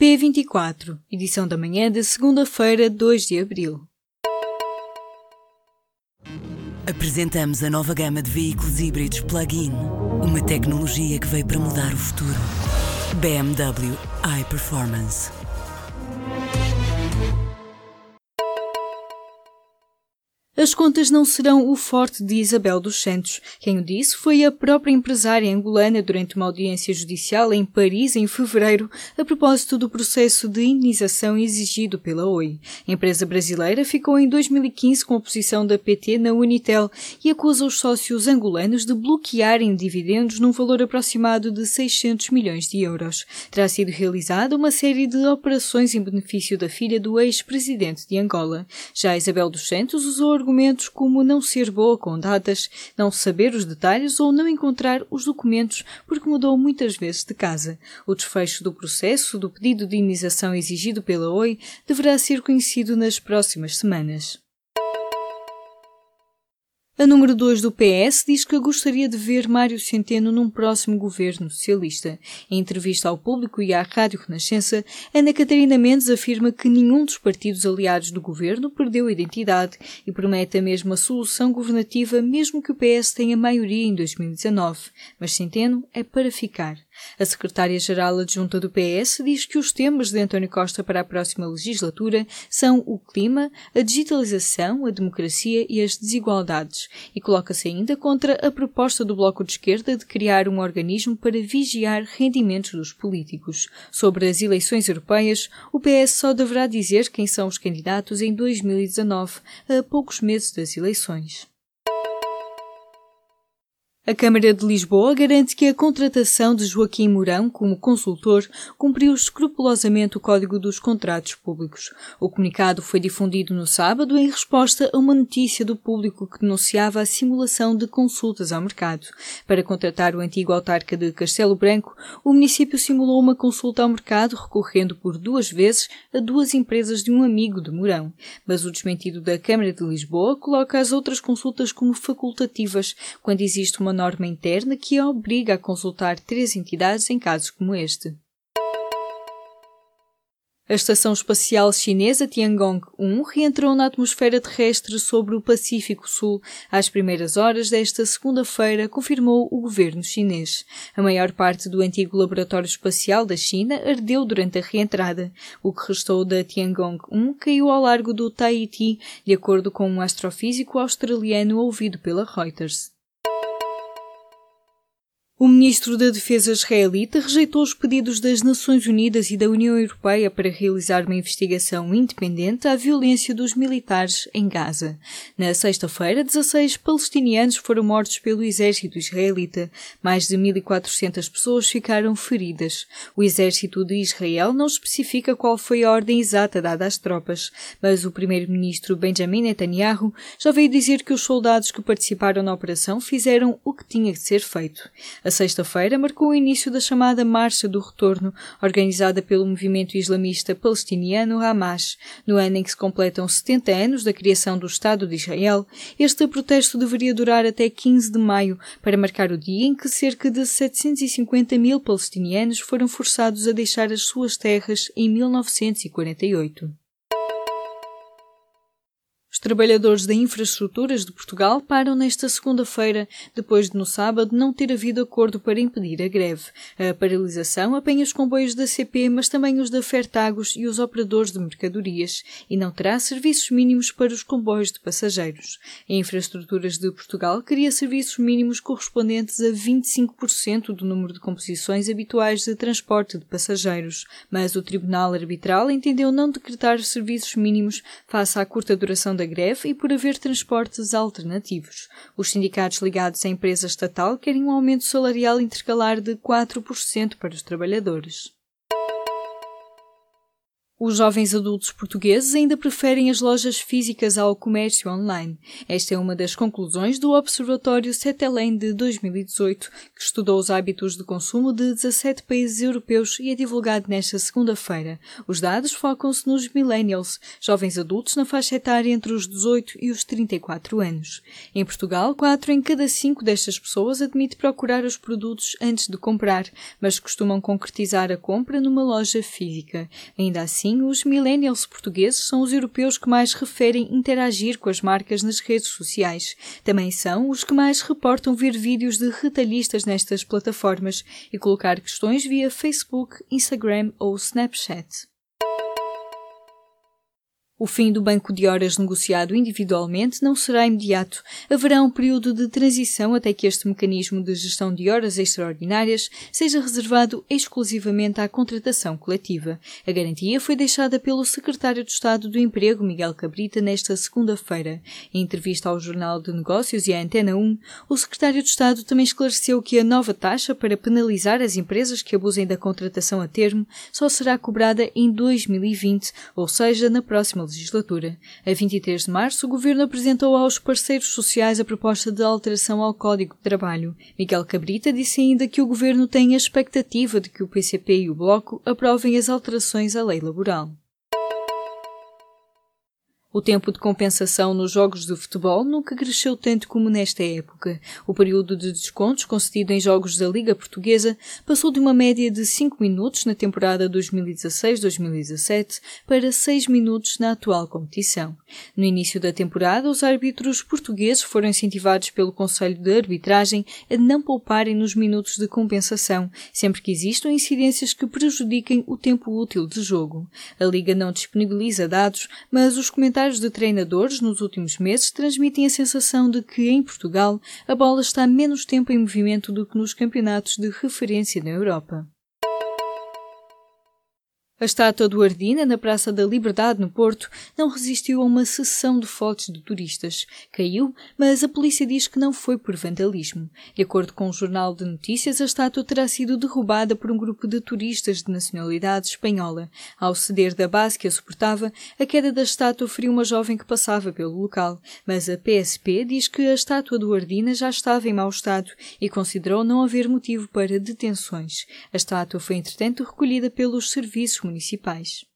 P24, edição da manhã de segunda-feira, 2 de abril. Apresentamos a nova gama de veículos híbridos plug-in. Uma tecnologia que veio para mudar o futuro. BMW iPerformance. As contas não serão o forte de Isabel dos Santos. Quem o disse foi a própria empresária angolana durante uma audiência judicial em Paris em fevereiro, a propósito do processo de indenização exigido pela Oi. A empresa brasileira ficou em 2015 com a posição da PT na Unitel e acusa os sócios angolanos de bloquearem dividendos num valor aproximado de 600 milhões de euros. Terá sido realizada uma série de operações em benefício da filha do ex-presidente de Angola. Já Isabel dos Santos usou argumentos como não ser boa com datas, não saber os detalhes ou não encontrar os documentos porque mudou muitas vezes de casa. O desfecho do processo do pedido de indenização exigido pela OI deverá ser conhecido nas próximas semanas. A número 2 do PS diz que gostaria de ver Mário Centeno num próximo governo socialista. Em entrevista ao público e à Rádio Renascença, Ana Catarina Mendes afirma que nenhum dos partidos aliados do governo perdeu identidade e promete a mesma solução governativa mesmo que o PS tenha maioria em 2019. Mas Centeno é para ficar. A secretária-geral adjunta do PS diz que os temas de António Costa para a próxima legislatura são o clima, a digitalização, a democracia e as desigualdades, e coloca-se ainda contra a proposta do Bloco de Esquerda de criar um organismo para vigiar rendimentos dos políticos. Sobre as eleições europeias, o PS só deverá dizer quem são os candidatos em 2019, a poucos meses das eleições. A Câmara de Lisboa garante que a contratação de Joaquim Mourão como consultor cumpriu escrupulosamente o Código dos Contratos Públicos. O comunicado foi difundido no sábado em resposta a uma notícia do público que denunciava a simulação de consultas ao mercado. Para contratar o antigo autarca de Castelo Branco, o município simulou uma consulta ao mercado recorrendo por duas vezes a duas empresas de um amigo de Mourão. Mas o desmentido da Câmara de Lisboa coloca as outras consultas como facultativas, quando existe uma norma interna que a obriga a consultar três entidades em casos como este. A Estação Espacial Chinesa Tiangong-1 reentrou na atmosfera terrestre sobre o Pacífico Sul às primeiras horas desta segunda-feira, confirmou o governo chinês. A maior parte do antigo laboratório espacial da China ardeu durante a reentrada. O que restou da Tiangong-1 caiu ao largo do Tahiti, de acordo com um astrofísico australiano ouvido pela Reuters. O ministro da Defesa israelita rejeitou os pedidos das Nações Unidas e da União Europeia para realizar uma investigação independente à violência dos militares em Gaza. Na sexta-feira, 16 palestinianos foram mortos pelo exército israelita. Mais de 1.400 pessoas ficaram feridas. O exército de Israel não especifica qual foi a ordem exata dada às tropas, mas o primeiro-ministro Benjamin Netanyahu já veio dizer que os soldados que participaram na operação fizeram o que tinha de ser feito. A sexta-feira marcou o início da chamada Marcha do Retorno, organizada pelo movimento islamista palestiniano Hamas. No ano em que se completam 70 anos da criação do Estado de Israel, este protesto deveria durar até 15 de maio, para marcar o dia em que cerca de 750 mil palestinianos foram forçados a deixar as suas terras em 1948. Trabalhadores da Infraestruturas de Portugal param nesta segunda-feira, depois de no sábado não ter havido acordo para impedir a greve. A paralisação apanha os comboios da CP, mas também os da Fertagos e os operadores de mercadorias, e não terá serviços mínimos para os comboios de passageiros. A Infraestruturas de Portugal queria serviços mínimos correspondentes a 25% do número de composições habituais de transporte de passageiros, mas o Tribunal Arbitral entendeu não decretar serviços mínimos face à curta duração da greve e por haver transportes alternativos. Os sindicatos ligados à empresa estatal querem um aumento salarial intercalar de 4% para os trabalhadores. Os jovens adultos portugueses ainda preferem as lojas físicas ao comércio online. Esta é uma das conclusões do Observatório Cetelem de 2018, que estudou os hábitos de consumo de 17 países europeus e é divulgado nesta segunda-feira. Os dados focam-se nos millennials, jovens adultos na faixa etária entre os 18 e os 34 anos. Em Portugal, 4 em cada 5 destas pessoas admite procurar os produtos antes de comprar, mas costumam concretizar a compra numa loja física. Ainda assim, assim, os millennials portugueses são os europeus que mais referem interagir com as marcas nas redes sociais. Também são os que mais reportam ver vídeos de retalhistas nestas plataformas e colocar questões via Facebook, Instagram ou Snapchat. O fim do banco de horas negociado individualmente não será imediato. Haverá um período de transição até que este mecanismo de gestão de horas extraordinárias seja reservado exclusivamente à contratação coletiva. A garantia foi deixada pelo secretário de Estado do Emprego, Miguel Cabrita, nesta segunda-feira. Em entrevista ao Jornal de Negócios e à Antena 1, o secretário de Estado também esclareceu que a nova taxa para penalizar as empresas que abusem da contratação a termo só será cobrada em 2020, ou seja, na próxima legislatura. A 23 de março, o Governo apresentou aos parceiros sociais a proposta de alteração ao Código de Trabalho. Miguel Cabrita disse ainda que o Governo tem a expectativa de que o PCP e o Bloco aprovem as alterações à lei laboral. O tempo de compensação nos jogos de futebol nunca cresceu tanto como nesta época. O período de descontos concedido em jogos da Liga Portuguesa passou de uma média de 5 minutos na temporada 2016-2017 para 6 minutos na atual competição. No início da temporada, os árbitros portugueses foram incentivados pelo Conselho de Arbitragem a não pouparem nos minutos de compensação, sempre que existam incidências que prejudiquem o tempo útil de jogo. A Liga não disponibiliza dados, mas os comentários comentários de treinadores nos últimos meses transmitem a sensação de que, em Portugal, a bola está menos tempo em movimento do que nos campeonatos de referência na Europa. A estátua do Ardina, na Praça da Liberdade, no Porto, não resistiu a uma sessão de fotos de turistas. Caiu, mas a polícia diz que não foi por vandalismo. De acordo com o Jornal de Notícias, a estátua terá sido derrubada por um grupo de turistas de nacionalidade espanhola. Ao ceder da base que a suportava, a queda da estátua feriu uma jovem que passava pelo local. Mas a PSP diz que a estátua do Ardina já estava em mau estado e considerou não haver motivo para detenções. A estátua foi, entretanto, recolhida pelos serviços municipais.